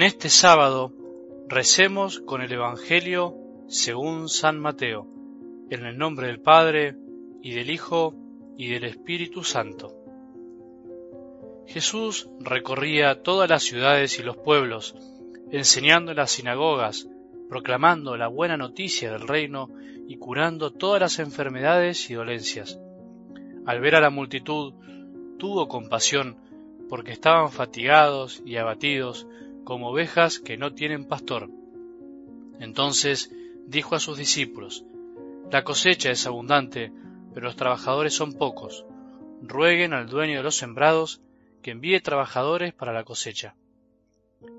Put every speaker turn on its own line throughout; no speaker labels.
En este sábado recemos con el Evangelio según San Mateo, en el nombre del Padre, y del Hijo, y del Espíritu Santo. Jesús recorría todas las ciudades y los pueblos, enseñando en las sinagogas, proclamando la buena noticia del reino y curando todas las enfermedades y dolencias. Al ver a la multitud, tuvo compasión, porque estaban fatigados y abatidos, como ovejas que no tienen pastor. Entonces dijo a sus discípulos, La cosecha es abundante, pero los trabajadores son pocos. Rueguen al dueño de los sembrados que envíe trabajadores para la cosecha.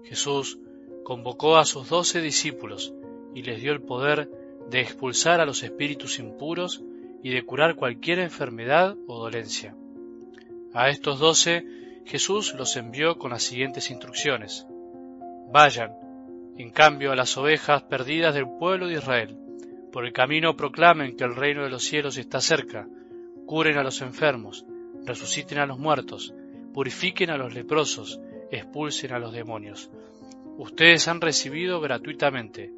Jesús convocó a sus doce discípulos y les dio el poder de expulsar a los espíritus impuros y de curar cualquier enfermedad o dolencia. A estos doce Jesús los envió con las siguientes instrucciones. Vayan, en cambio, a las ovejas perdidas del pueblo de Israel. Por el camino proclamen que el reino de los cielos está cerca, curen a los enfermos, resuciten a los muertos, purifiquen a los leprosos, expulsen a los demonios. Ustedes han recibido gratuitamente,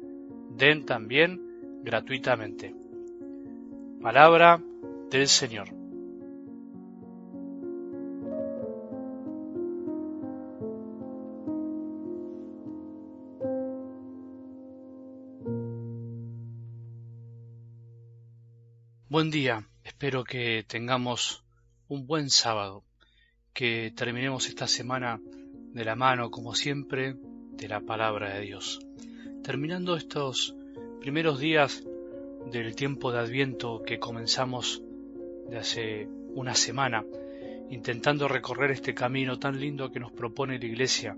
den también gratuitamente. Palabra del Señor. Buen día, espero que tengamos un buen sábado, que terminemos esta semana de la mano, como siempre, de la palabra de Dios. Terminando estos primeros días del tiempo de Adviento que comenzamos de hace una semana, intentando recorrer este camino tan lindo que nos propone la Iglesia,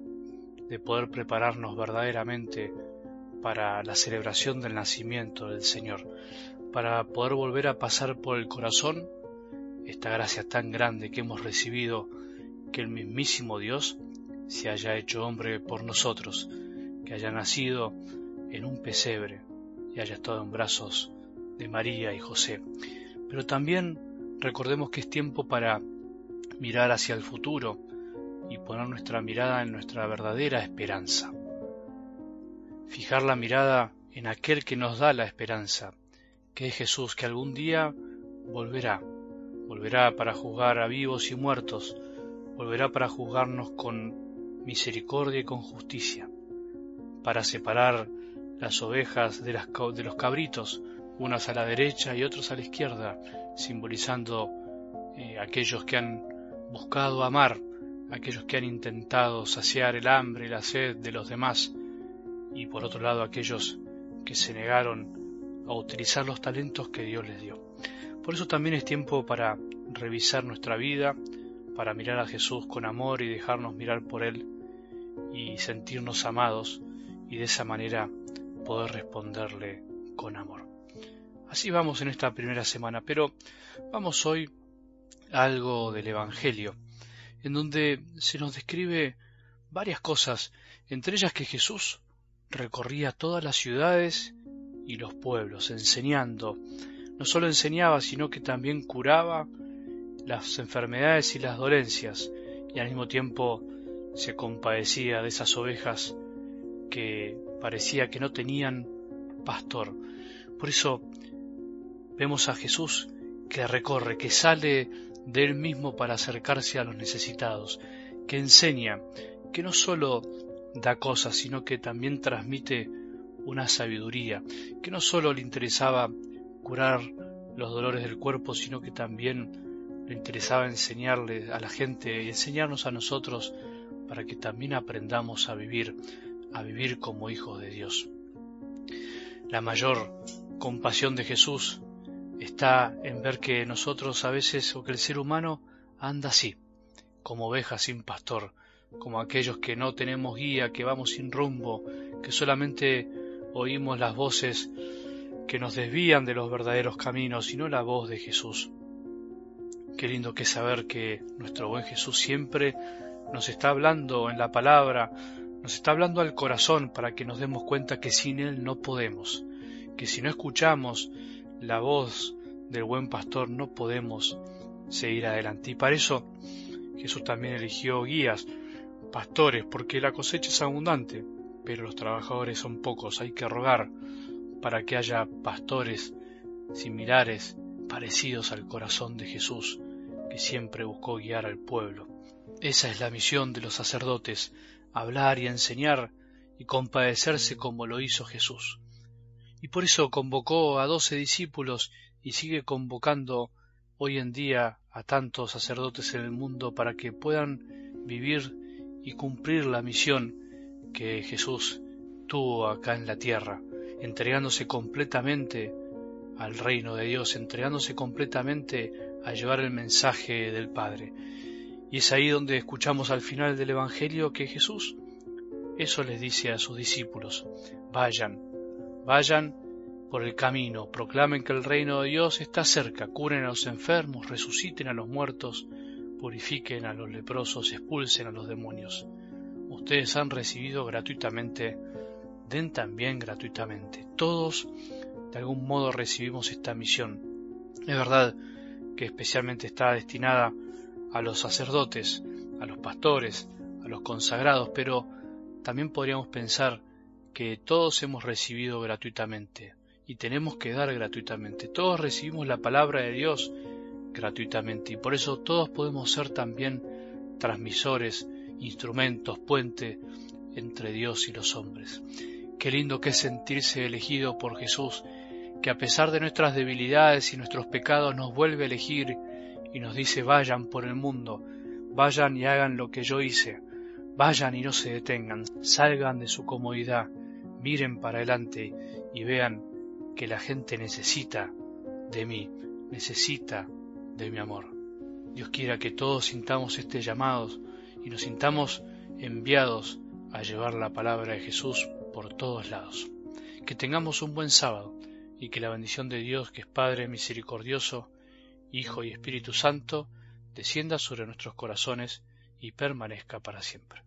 de poder prepararnos verdaderamente para la celebración del nacimiento del Señor, para poder volver a pasar por el corazón esta gracia tan grande que hemos recibido, que el mismísimo Dios se haya hecho hombre por nosotros, que haya nacido en un pesebre y haya estado en brazos de María y José. Pero también recordemos que es tiempo para mirar hacia el futuro y poner nuestra mirada en nuestra verdadera esperanza. Fijar la mirada en aquel que nos da la esperanza, que es Jesús, que algún día volverá, volverá para juzgar a vivos y muertos, volverá para juzgarnos con misericordia y con justicia, para separar las ovejas de, los cabritos, unas a la derecha y otros a la izquierda, simbolizando eh, aquellos que han buscado amar, aquellos que han intentado saciar el hambre y la sed de los demás, y por otro lado aquellos que se negaron a utilizar los talentos que Dios les dio. Por eso también es tiempo para revisar nuestra vida, para mirar a Jesús con amor y dejarnos mirar por Él y sentirnos amados y de esa manera poder responderle con amor. Así vamos en esta primera semana, pero vamos hoy a algo del Evangelio, en donde se nos describe varias cosas, entre ellas que Jesús recorría todas las ciudades y los pueblos, enseñando. No solo enseñaba, sino que también curaba las enfermedades y las dolencias, y al mismo tiempo se compadecía de esas ovejas que parecía que no tenían pastor. Por eso vemos a Jesús que recorre, que sale de él mismo para acercarse a los necesitados, que enseña, que no solo da cosas, sino que también transmite una sabiduría, que no solo le interesaba curar los dolores del cuerpo, sino que también le interesaba enseñarle a la gente y enseñarnos a nosotros para que también aprendamos a vivir, a vivir como hijos de Dios. La mayor compasión de Jesús está en ver que nosotros a veces o que el ser humano anda así, como oveja sin pastor, como aquellos que no tenemos guía, que vamos sin rumbo, que solamente oímos las voces que nos desvían de los verdaderos caminos y no la voz de Jesús. Qué lindo que saber que nuestro buen Jesús siempre nos está hablando en la palabra, nos está hablando al corazón para que nos demos cuenta que sin Él no podemos, que si no escuchamos la voz del buen pastor no podemos seguir adelante. Y para eso Jesús también eligió guías, pastores, porque la cosecha es abundante, pero los trabajadores son pocos. Hay que rogar para que haya pastores similares, parecidos al corazón de Jesús, que siempre buscó guiar al pueblo. Esa es la misión de los sacerdotes, hablar y enseñar y compadecerse como lo hizo Jesús. Y por eso convocó a doce discípulos y sigue convocando hoy en día a tantos sacerdotes en el mundo para que puedan vivir y cumplir la misión que Jesús tuvo acá en la tierra, entregándose completamente al reino de Dios, entregándose completamente a llevar el mensaje del Padre. Y es ahí donde escuchamos al final del Evangelio que Jesús eso les dice a sus discípulos, vayan, vayan por el camino, proclamen que el reino de Dios está cerca, curen a los enfermos, resuciten a los muertos, purifiquen a los leprosos, expulsen a los demonios. Ustedes han recibido gratuitamente, den también gratuitamente. Todos de algún modo recibimos esta misión. Es verdad que especialmente está destinada a los sacerdotes, a los pastores, a los consagrados, pero también podríamos pensar que todos hemos recibido gratuitamente y tenemos que dar gratuitamente. Todos recibimos la palabra de Dios gratuitamente y por eso todos podemos ser también transmisores, instrumentos, puente entre Dios y los hombres. Qué lindo que es sentirse elegido por Jesús que a pesar de nuestras debilidades y nuestros pecados nos vuelve a elegir y nos dice vayan por el mundo, vayan y hagan lo que yo hice, vayan y no se detengan, salgan de su comodidad, miren para adelante y vean que la gente necesita de mí, necesita de mi amor. Dios quiera que todos sintamos este llamado y nos sintamos enviados a llevar la palabra de Jesús por todos lados. Que tengamos un buen sábado y que la bendición de Dios, que es Padre misericordioso, Hijo y Espíritu Santo, descienda sobre nuestros corazones y permanezca para siempre.